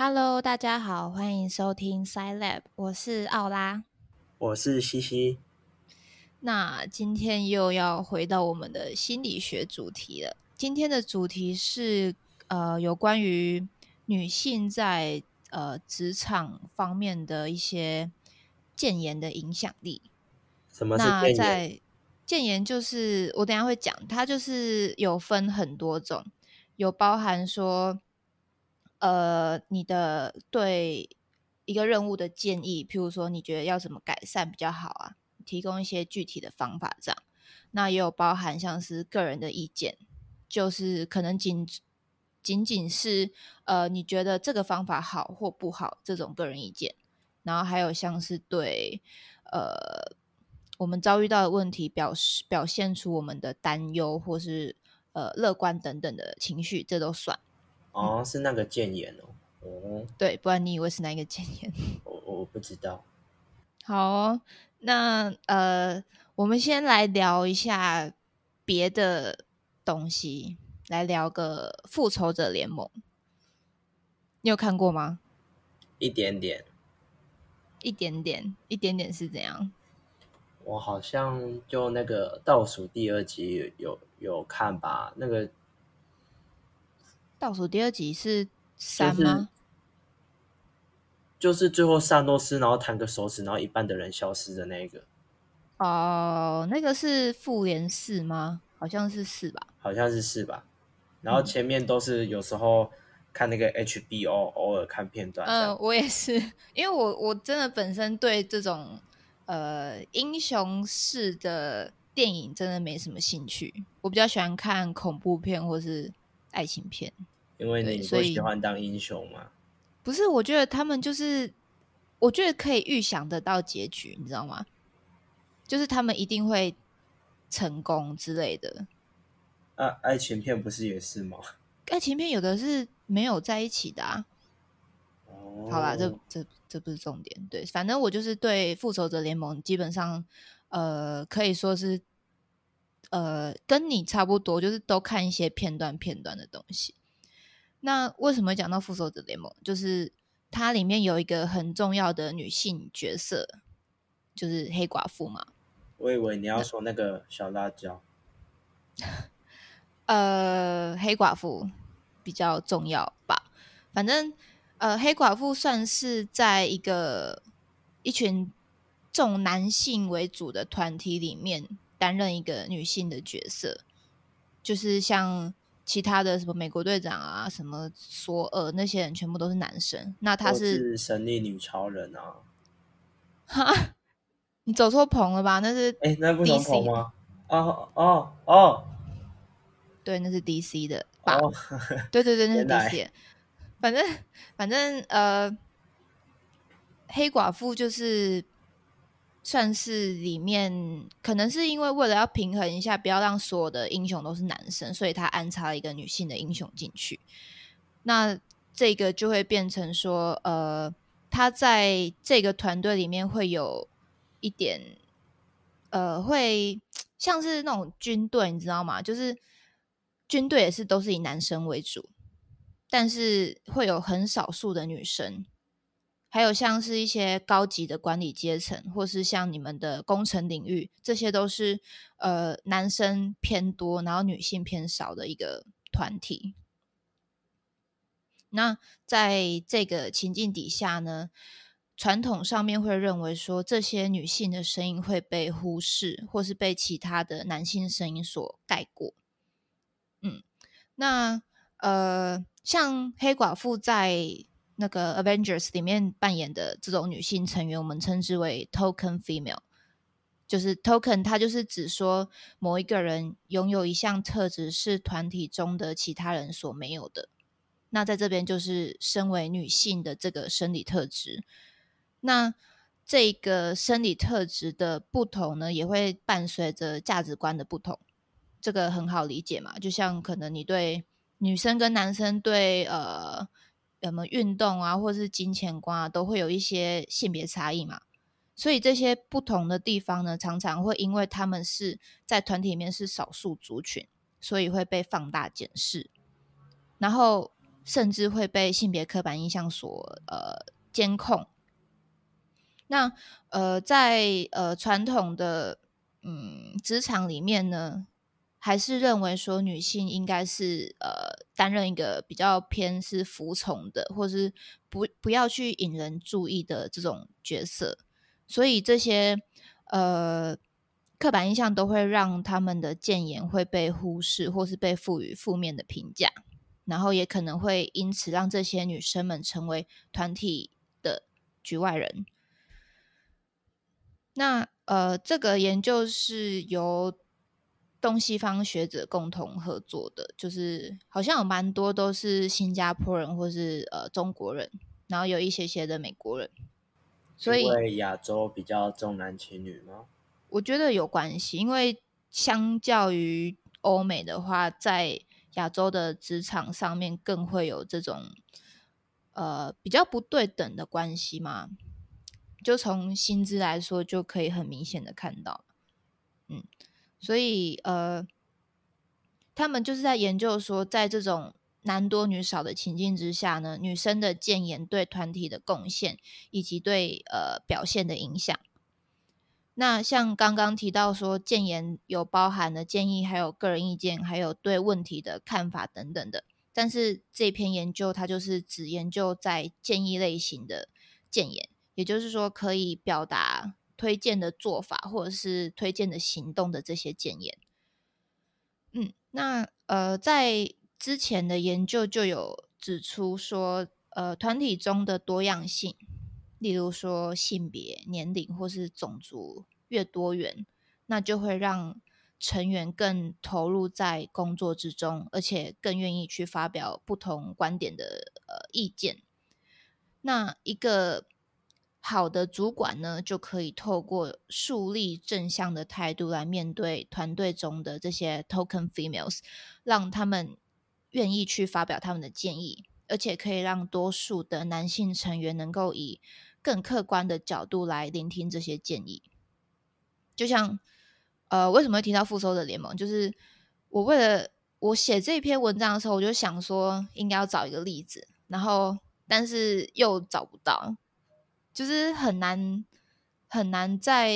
Hello，大家好，欢迎收听 Sci Lab，我是奥拉。我是西西。那今天又要回到我们的心理学主题了。今天的主题是呃，有关于女性在呃职场方面的一些谏言的影响力。什么是那谏言？在谏言就是我等一下会讲，它就是有分很多种，有包含说，呃，你的对一个任务的建议，譬如说你觉得要怎么改善比较好啊，提供一些具体的方法这样。那也有包含像是个人的意见，就是可能仅仅仅是呃你觉得这个方法好或不好这种个人意见，然后还有像是对呃我们遭遇到的问题表示表现出我们的担忧或是呃乐观等等的情绪，这都算。哦，是那个谏言哦。哦，对，不然你以为是哪一个谏言？我我不知道。好哦、那呃，我们先来聊一下别的东西，来聊个复仇者联盟。你有看过吗？一点点，一点点，一点点是怎样？我好像就那个倒数第二集有有看吧，那个倒数第二集是三吗？就是最后萨诺斯然后弹个手指，然后一半的人消失的那个，哦，那个是复联四吗？好像是四吧。好像是四吧？然后前面都是有时候看那个 HBO，偶尔看片段嗯、样。我也是，因为我我真的本身对这种呃英雄式的电影真的没什么兴趣，我比较喜欢看恐怖片或是爱情片。因为你不喜欢当英雄嘛。不是，我觉得他们就是，我觉得可以预想得到结局，你知道吗？就是他们一定会成功之类的。啊，爱情片不是也是吗？爱情片有的是没有在一起的啊。哦，好啦，这这这不是重点。对，反正我就是对复仇者联盟基本上，呃，可以说是，呃，跟你差不多，就是都看一些片段片段的东西。那为什么讲到复仇者联盟？就是它里面有一个很重要的女性角色，就是黑寡妇嘛。我以为你要说那个小辣椒。呃，黑寡妇比较重要吧。反正呃，黑寡妇算是在一个一群重男性为主的团体里面担任一个女性的角色，就是像其他的什么美国队长啊、什么索尔那些人，全部都是男生。那他是是神力女超人啊？哈，你走错棚了吧？那是哎，那不同 DC 头吗？哦哦哦对，那是 DC 的吧？哦，对对对，那是 DC。反正反正呃，黑寡妇就是算是里面，可能是因为为了要平衡一下，不要让所有的英雄都是男生，所以他安插了一个女性的英雄进去。那这个就会变成说，呃，他在这个团队里面会有一点，呃，会像是那种军队，你知道吗？就是军队也是都是以男生为主，但是会有很少数的女生，还有像是一些高级的管理阶层，或是像你们的工程领域，这些都是呃男生偏多，然后女性偏少的一个团体。那在这个情境底下呢，传统上面会认为说，这些女性的声音会被忽视，或是被其他的男性声音所盖过。嗯，那呃，像黑寡妇在那个 Avengers 里面扮演的这种女性成员，我们称之为 Token Female。就是 token，它就是指说某一个人拥有一项特质是团体中的其他人所没有的。那在这边就是身为女性的这个生理特质。那这个生理特质的不同呢，也会伴随着价值观的不同。这个很好理解嘛，就像可能你对女生跟男生对呃什么运动啊，或是金钱观啊，都会有一些性别差异嘛。所以这些不同的地方呢，常常会因为他们是在团体里面是少数族群，所以会被放大检视。然后甚至会被性别刻板印象所呃监控。那呃，在呃传统的嗯职场里面呢，还是认为说女性应该是呃担任一个比较偏是服从的，或是不不要去引人注意的这种角色，所以这些呃刻板印象都会让他们的谏言会被忽视，或是被赋予负面的评价，然后也可能会因此让这些女生们成为团体的局外人。那呃，这个研究是由东西方学者共同合作的，就是好像有蛮多都是新加坡人或是呃中国人，然后有一些些的美国人。所以因为亚洲比较重男轻女吗？我觉得有关系，因为相较于欧美的话，在亚洲的职场上面更会有这种呃比较不对等的关系嘛。就从薪资来说，就可以很明显的看到，嗯，所以呃，他们就是在研究说，在这种男多女少的情境之下呢，女生的谏言对团体的贡献以及对呃表现的影响。那像刚刚提到说，谏言有包含了建议，还有个人意见，还有对问题的看法等等的。但是这篇研究它就是只研究在建议类型的谏言。也就是说，可以表达推荐的做法或者是推荐的行动的这些建言。嗯，那呃，在之前的研究就有指出说，呃，团体中的多样性，例如说性别、年龄或是种族越多元，那就会让成员更投入在工作之中，而且更愿意去发表不同观点的呃意见。那一个。好的主管呢，就可以透过树立正向的态度来面对团队中的这些 token females，让他们愿意去发表他们的建议，而且可以让多数的男性成员能够以更客观的角度来聆听这些建议。就像呃，为什么会提到复仇者联盟？就是我为了我写这篇文章的时候，我就想说应该要找一个例子，然后但是又找不到。就是很难很难再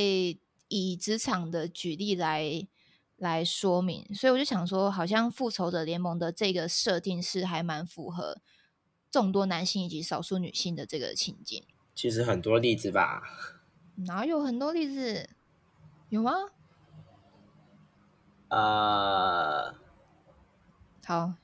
以职场的举例来来说明，所以我就想说，好像复仇者联盟的这个设定是还蛮符合众多男性以及少数女性的这个情境。其实很多例子吧？哪有很多例子？有吗？呃，好。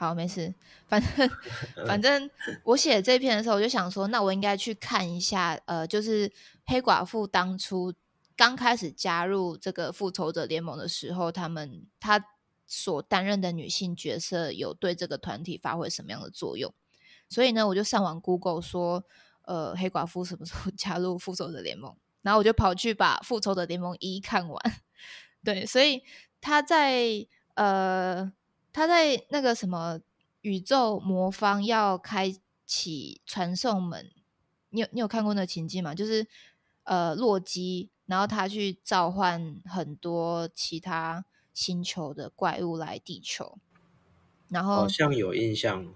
好，没事，反正 反正我写这篇的时候，我就想说，那我应该去看一下，呃，就是黑寡妇当初刚开始加入这个复仇者联盟的时候，他们他所担任的女性角色有对这个团体发挥什么样的作用？所以呢，我就上网 Google 说，呃，黑寡妇什么时候 加入复仇者联盟？然后我就跑去把复仇者联盟一看完。对，所以他在呃。他在那个什么宇宙魔方要开启传送门，你有你有看过那情境吗？就是呃洛基，然后他去召唤很多其他星球的怪物来地球，然后好像有印象。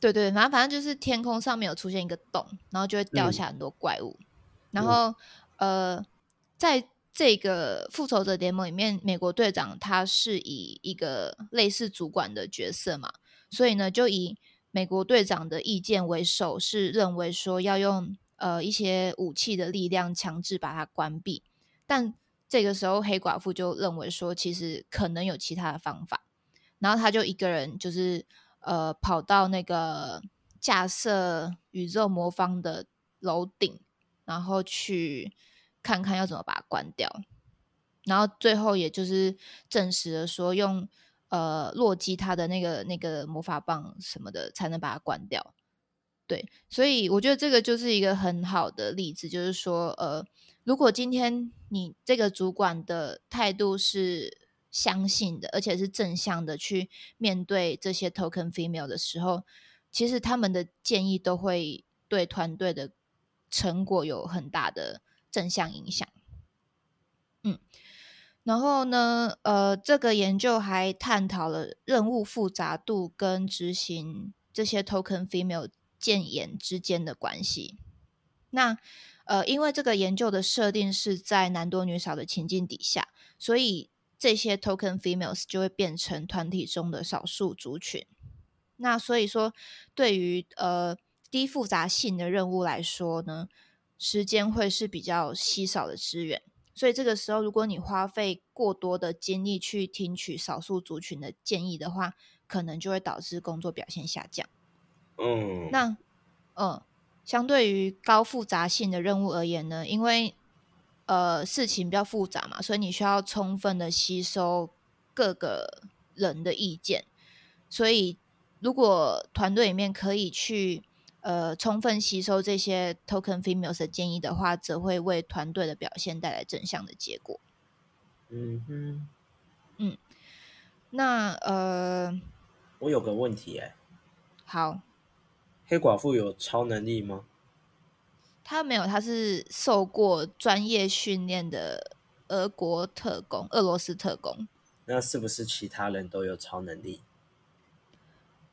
对对，反正反正就是天空上面有出现一个洞，然后就会掉下很多怪物，然后呃在。这个复仇者联盟里面，美国队长他是以一个类似主管的角色嘛，所以呢，就以美国队长的意见为首，是认为说要用呃一些武器的力量强制把它关闭。但这个时候，黑寡妇就认为说，其实可能有其他的方法，然后他就一个人就是呃跑到那个架设宇宙魔方的楼顶，然后去。看看要怎么把它关掉，然后最后也就是证实了说用呃洛基他的那个那个魔法棒什么的才能把它关掉。对，所以我觉得这个就是一个很好的例子，就是说呃，如果今天你这个主管的态度是相信的，而且是正向的去面对这些 token female 的时候，其实他们的建议都会对团队的成果有很大的。正向影响，嗯，然后呢，呃，这个研究还探讨了任务复杂度跟执行这些 token female 建言之间的关系。那呃，因为这个研究的设定是在男多女少的情境底下，所以这些 token females 就会变成团体中的少数族群。那所以说，对于呃低复杂性的任务来说呢，时间会是比较稀少的资源。所以这个时候，如果你花费过多的精力去听取少数族群的建议的话，可能就会导致工作表现下降。嗯，那嗯。相对于高复杂性的任务而言呢，因为呃事情比较复杂嘛，所以你需要充分的吸收各个人的意见。所以如果团队里面可以去呃充分吸收这些 token females 的建议的话，则会为团队的表现带来正向的结果。嗯哼，嗯，那呃，我有个问题哎，好。黑寡妇有超能力吗？她没有，她是受过专业训练的俄国特工，俄罗斯特工。那是不是其他人都有超能力？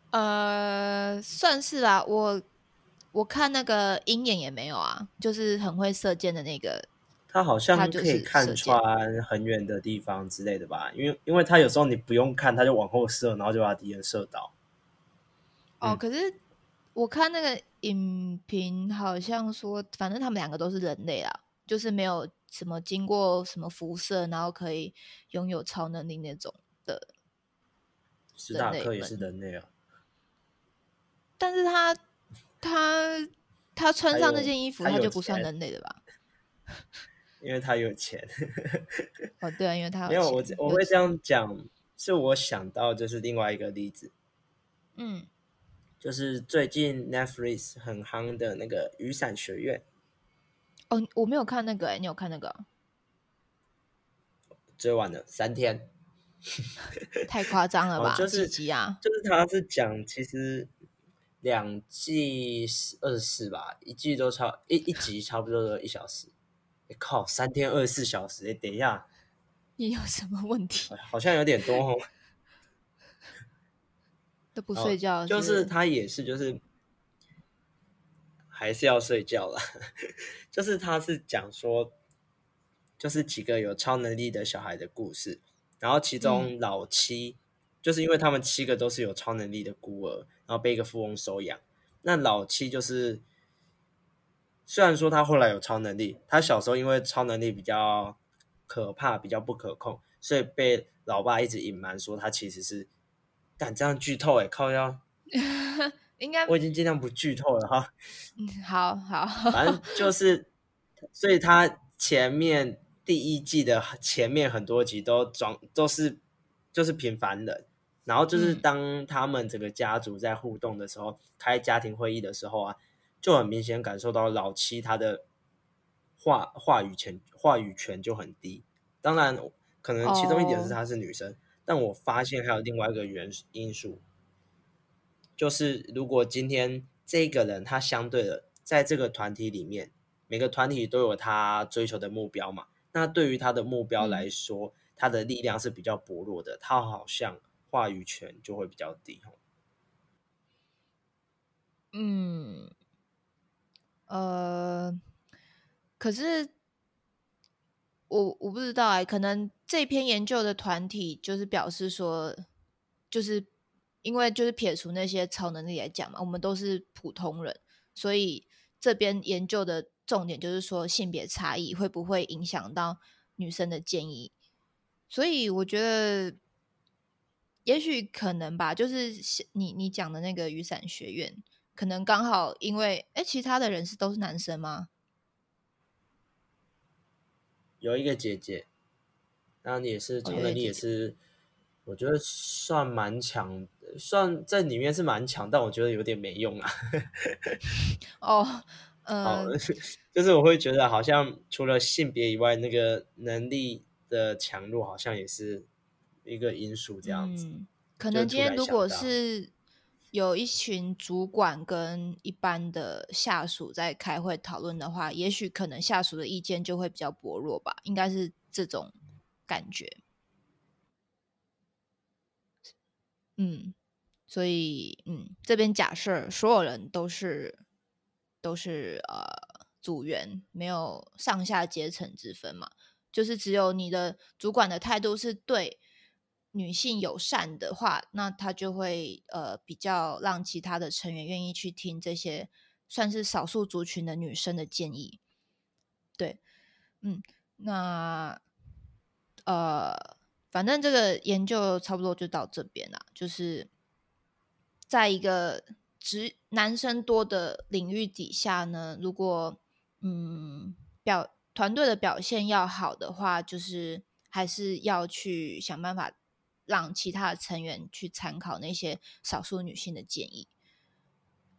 呃，算是啦。我我看那个鹰眼也没有啊，就是很会射箭的那个。他好像可以看穿很远的地方之类的吧？因为因为他有时候你不用看，他就往后射，然后就把敌人射倒。哦，可是。我看那个影评，好像说，反正他们两个都是人类啊，就是没有什么经过什么辐射，然后可以拥有超能力那种的。史塔克也是人类啊，但是他他他穿上那件衣服，他就不算人类的吧？因为他有钱。哦，对啊，因为他没有我我会这样讲，是我想到就是另外一个例子，嗯。就是最近 Netflix 很夯的那个《雨伞学院》哦，我没有看那个哎，你有看那个？追完了三天，太夸张了吧？就是几集啊？就是他是讲，其实两季二十四吧，一季都差一一集差不多都一小时。靠，三天二十四小时，哎，等一下，你有什么问题？好像有点多哦。都不睡觉，就是他也是，就是还是要睡觉了。就是他是讲说，就是几个有超能力的小孩的故事，然后其中老七，就是因为他们七个都是有超能力的孤儿，然后被一个富翁收养。那老七就是虽然说他后来有超能力，他小时候因为超能力比较可怕、比较不可控，所以被老爸一直隐瞒说他其实是。敢这样剧透哎，靠腰，应该我已经尽量不剧透了哈。嗯，好好，反正就是，所以他前面第一季的前面很多集都装都是就是平凡人，然后就是当他们整个家族在互动的时候，开家庭会议的时候啊，就很明显感受到老七他的话话语权话语权就很低。当然，可能其中一点是她是女生。但我发现还有另外一个原因素，就是如果今天这个人他相对的在这个团体里面，每个团体都有他追求的目标嘛，那对于他的目标来说，他的力量是比较薄弱的，他好像话语权就会比较低。嗯，呃，可是。我我不知道哎，可能这篇研究的团体就是表示说，就是因为就是撇除那些超能力来讲嘛，我们都是普通人，所以这边研究的重点就是说性别差异会不会影响到女生的建议，所以我觉得也许可能吧，就是你你讲的那个雨伞学院，可能刚好因为哎，其他的人是都是男生吗？有一个姐姐，那你也是超能力也是，我觉得算蛮强，算在里面是蛮强，但我觉得有点没用啊。哦，呃，就是我会觉得好像除了性别以外，那个能力的强弱好像也是一个因素，这样子。可能今天如果是。有一群主管跟一般的下属在开会讨论的话，也许可能下属的意见就会比较薄弱吧，应该是这种感觉。嗯，所以，嗯，这边假设所有人都是都是呃组员，没有上下阶层之分嘛，就是只有你的主管的态度是对女性友善的话，那他就会呃比较让其他的成员愿意去听这些算是少数族群的女生的建议。对，嗯，那呃，反正这个研究差不多就到这边啦，就是。在一个直男生多的领域底下呢，如果嗯表团队的表现要好的话，就是还是要去想办法让其他的成员去参考那些少数女性的建议。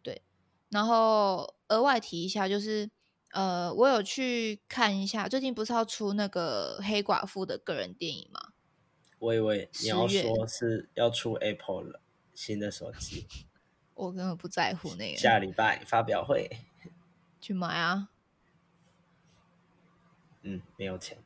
对，然后额外提一下，就是呃，我有去看一下，最近不是要出那个黑寡妇的个人电影吗？我以为你要说是要出 Apple 了。新的手机，我根本不在乎那个。下礼拜发表会去买啊？嗯，没有钱。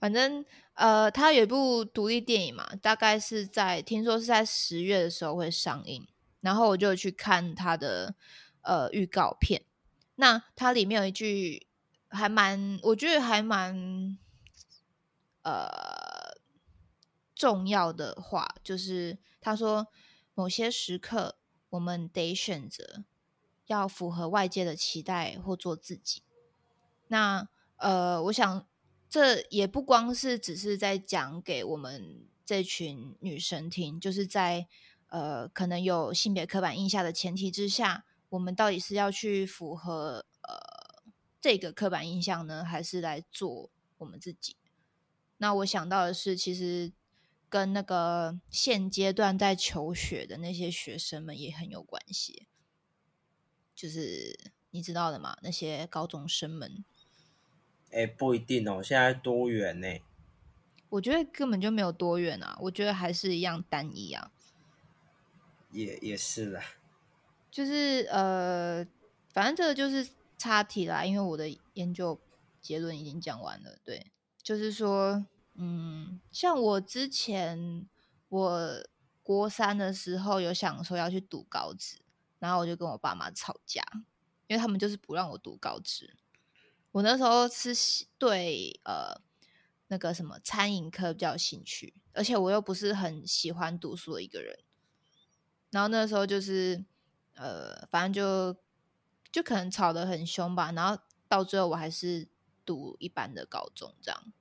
反正呃，他有一部独立电影嘛，大概是在听说是在十月的时候会上映，然后我就去看他的呃预告片。那它里面有一句还蛮，我觉得还蛮呃重要的话，就是。他说：“某些时刻，我们得选择要符合外界的期待或做自己。那呃，我想这也不光是只是在讲给我们这群女生听，就是在呃可能有性别刻板印象的前提之下，我们到底是要去符合呃这个刻板印象呢，还是来做我们自己？那我想到的是，其实。”跟那个现阶段在求学的那些学生们也很有关系，就是你知道的嘛，那些高中生们。哎，不一定哦，现在多元呢。我觉得根本就没有多元啊，我觉得还是一样单一啊。也也是啦，就是呃，反正这个就是插题啦，因为我的研究结论已经讲完了。对，就是说。嗯，像我之前我国三的时候有想说要去读高职，然后我就跟我爸妈吵架，因为他们就是不让我读高职。我那时候是对呃那个什么餐饮科比较有兴趣，而且我又不是很喜欢读书的一个人。然后那时候就是呃，反正就就可能吵得很凶吧。然后到最后我还是读一般的高中这样。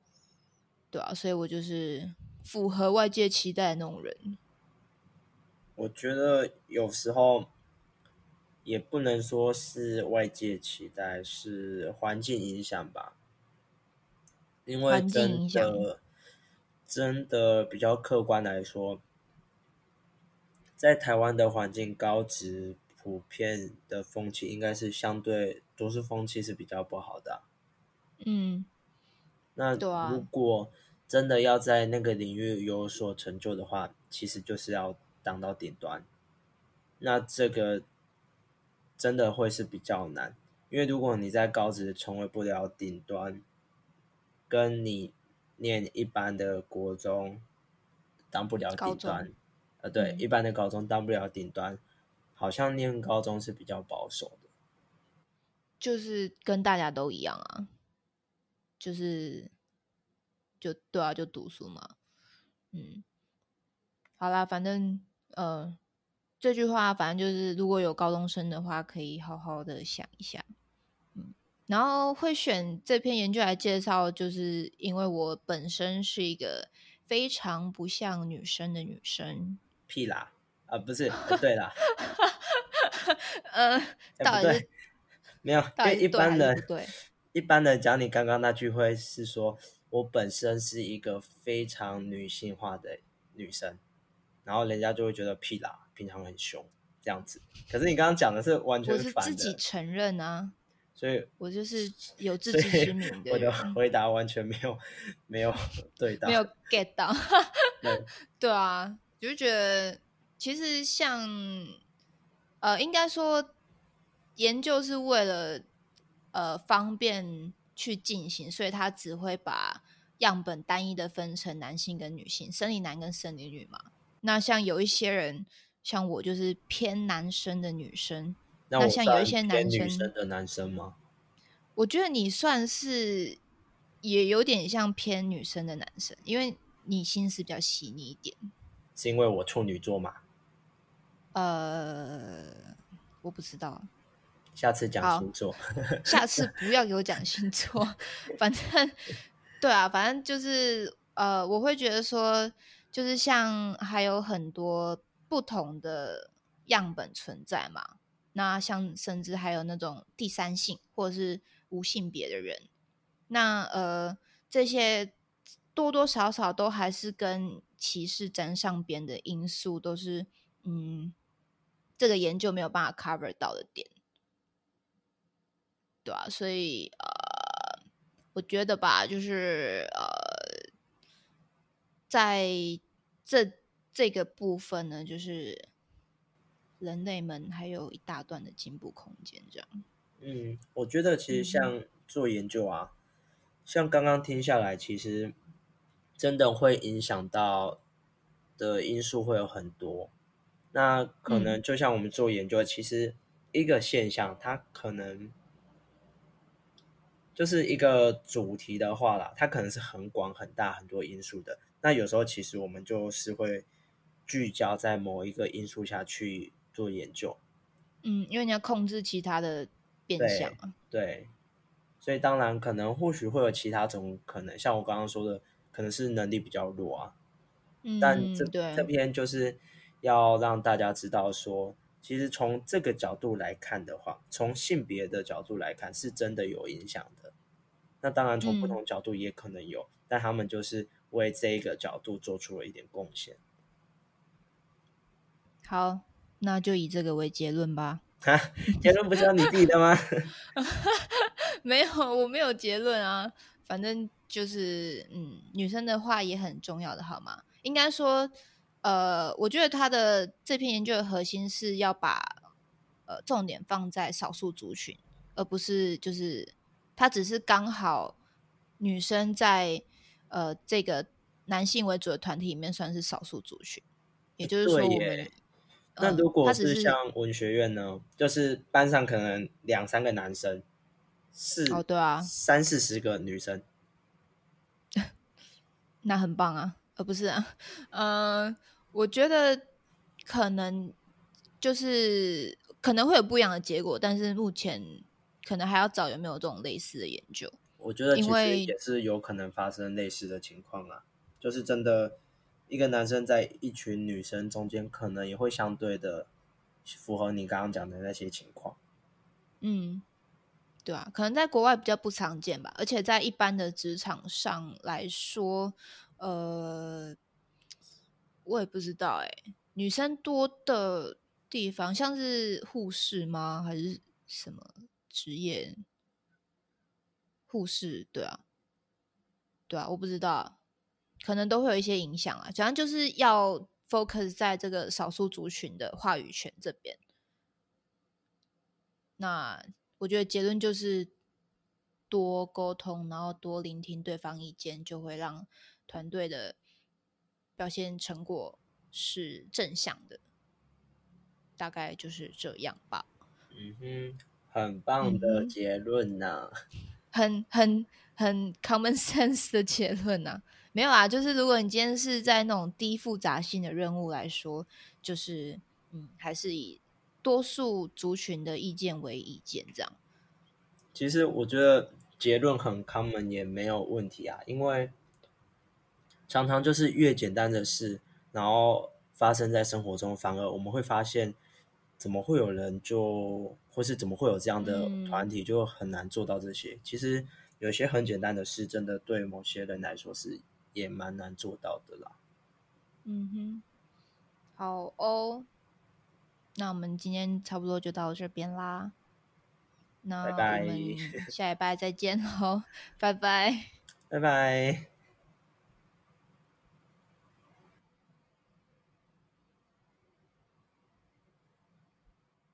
对啊，所以我就是符合外界期待的那种人。我觉得有时候也不能说是外界期待，是环境影响吧。因为真的真的比较客观来说，在台湾的环境高职普遍的风气，应该是相对都市风气是比较不好的。嗯，那如果。真的要在那个领域有所成就的话，其实就是要当到顶端。那这个真的会是比较难，因为如果你在高职成为不了顶端，跟你念一般的国中当不了顶端，呃，对，一般的高中当不了顶端，好像念高中是比较保守的，就是跟大家都一样啊，就是。就对啊，就读书嘛，嗯，好啦，反正呃，这句话反正就是，如果有高中生的话，可以好好的想一下，嗯，然后会选这篇研究来介绍，就是因为我本身是一个非常不像女生的女生，屁啦，啊，不是，对啦，呃，不对，没有，因为一般的对，一般的讲你刚刚那句会是说。我本身是一个非常女性化的女生，然后人家就会觉得屁啦，平常很凶这样子。可是你刚刚讲的是完全反的，自己承认啊，所以我就是有自知之明的。我的回答完全没有没有 对到，没有 get 到。对啊，就觉得其实像呃，应该说研究是为了呃方便。去进行，所以他只会把样本单一的分成男性跟女性，生理男跟生理女嘛。那像有一些人，像我就是偏男生的女生，那我像有一些男生的男生吗？我觉得你算是也有点像偏女生的男生，因为你心思比较细腻一点。是因为我处女座嘛？呃，我不知道，下次讲星座。下次不要给我讲星座，反正对啊，反正就是呃，我会觉得说，就是像还有很多不同的样本存在嘛。那像甚至还有那种第三性或者是无性别的人，那呃这些多多少少都还是跟歧视沾上边的因素，都是嗯这个研究没有办法 cover 到的点。对啊，所以呃，我觉得吧，就是呃，在这这个部分呢，就是人类们还有一大段的进步空间，这样。嗯，我觉得其实嗯像做研究啊，像刚刚听下来，其实真的会影响到的因素会有很多。那可能嗯就像我们做研究，其实一个现象，它可能就是一个主题的话啦，它可能是很广很大很多因素的。那有时候其实我们就是会聚焦在某一个因素下去做研究。嗯，因为你要控制其他的变对相啊。对，所以当然可能或许会有其他种可能，像我刚刚说的，可能是能力比较弱啊。嗯，但这对这篇就是要让大家知道说，其实从这个角度来看的话，从性别的角度来看，是真的有影响的。那当然，从不嗯同角度也可能有，但他们就是为这一个角度做出了一点贡献。好，那就以这个为结论吧。哈，结论不是要你自己的吗？没有，我没有结论啊。反正就是，嗯，女生的话也很重要的，好吗？应该说，呃，我觉得他的这篇研究的核心是要把呃重点放在少数族群，而不是就是他只是刚好女生在呃这个男性为主的团体里面算是少数族群，也就是说我们耶。那嗯如果他是是像文学院呢，就是班上可能两三个男生，四哦对啊三四十个女生，那很棒啊，呃不是啊，呃，我觉得可能就是可能会有不一样的结果，但是目前可能还要找有没有这种类似的研究。我觉得其实因为也是有可能发生类似的情况啊，就是真的一个男生在一群女生中间，可能也会相对的符合你刚刚讲的那些情况。嗯，对啊，可能在国外比较不常见吧，而且在一般的职场上来说，呃，我也不知道哎、女生多的地方，像是护士吗？还是什么职业？护士，对啊，对啊，我不知道，可能都会有一些影响啊。主要就是要 focus 在这个少数族群的话语权这边。那我觉得结论就是多沟通，然后多聆听对方意见，就会让团队的表现成果是正向的。大概就是这样吧，嗯哼，很棒的结论呐、很很很 common sense 的结论啊。没有啊，就是如果你今天是在那种低复杂性的任务来说，就是嗯，还是以多数族群的意见为意见，这样。其实我觉得结论很 common 也没有问题啊，因为常常就是越简单的事，然后发生在生活中，反而我们会发现，怎么会有人就，或是怎么会有这样的嗯团体，就很难做到这些。其实有些很简单的事，真的对某些人来说是也蛮难做到的啦。嗯哼，好哦，那我们今天差不多就到这边啦。那拜拜我们下礼拜再见喽，拜拜。拜拜。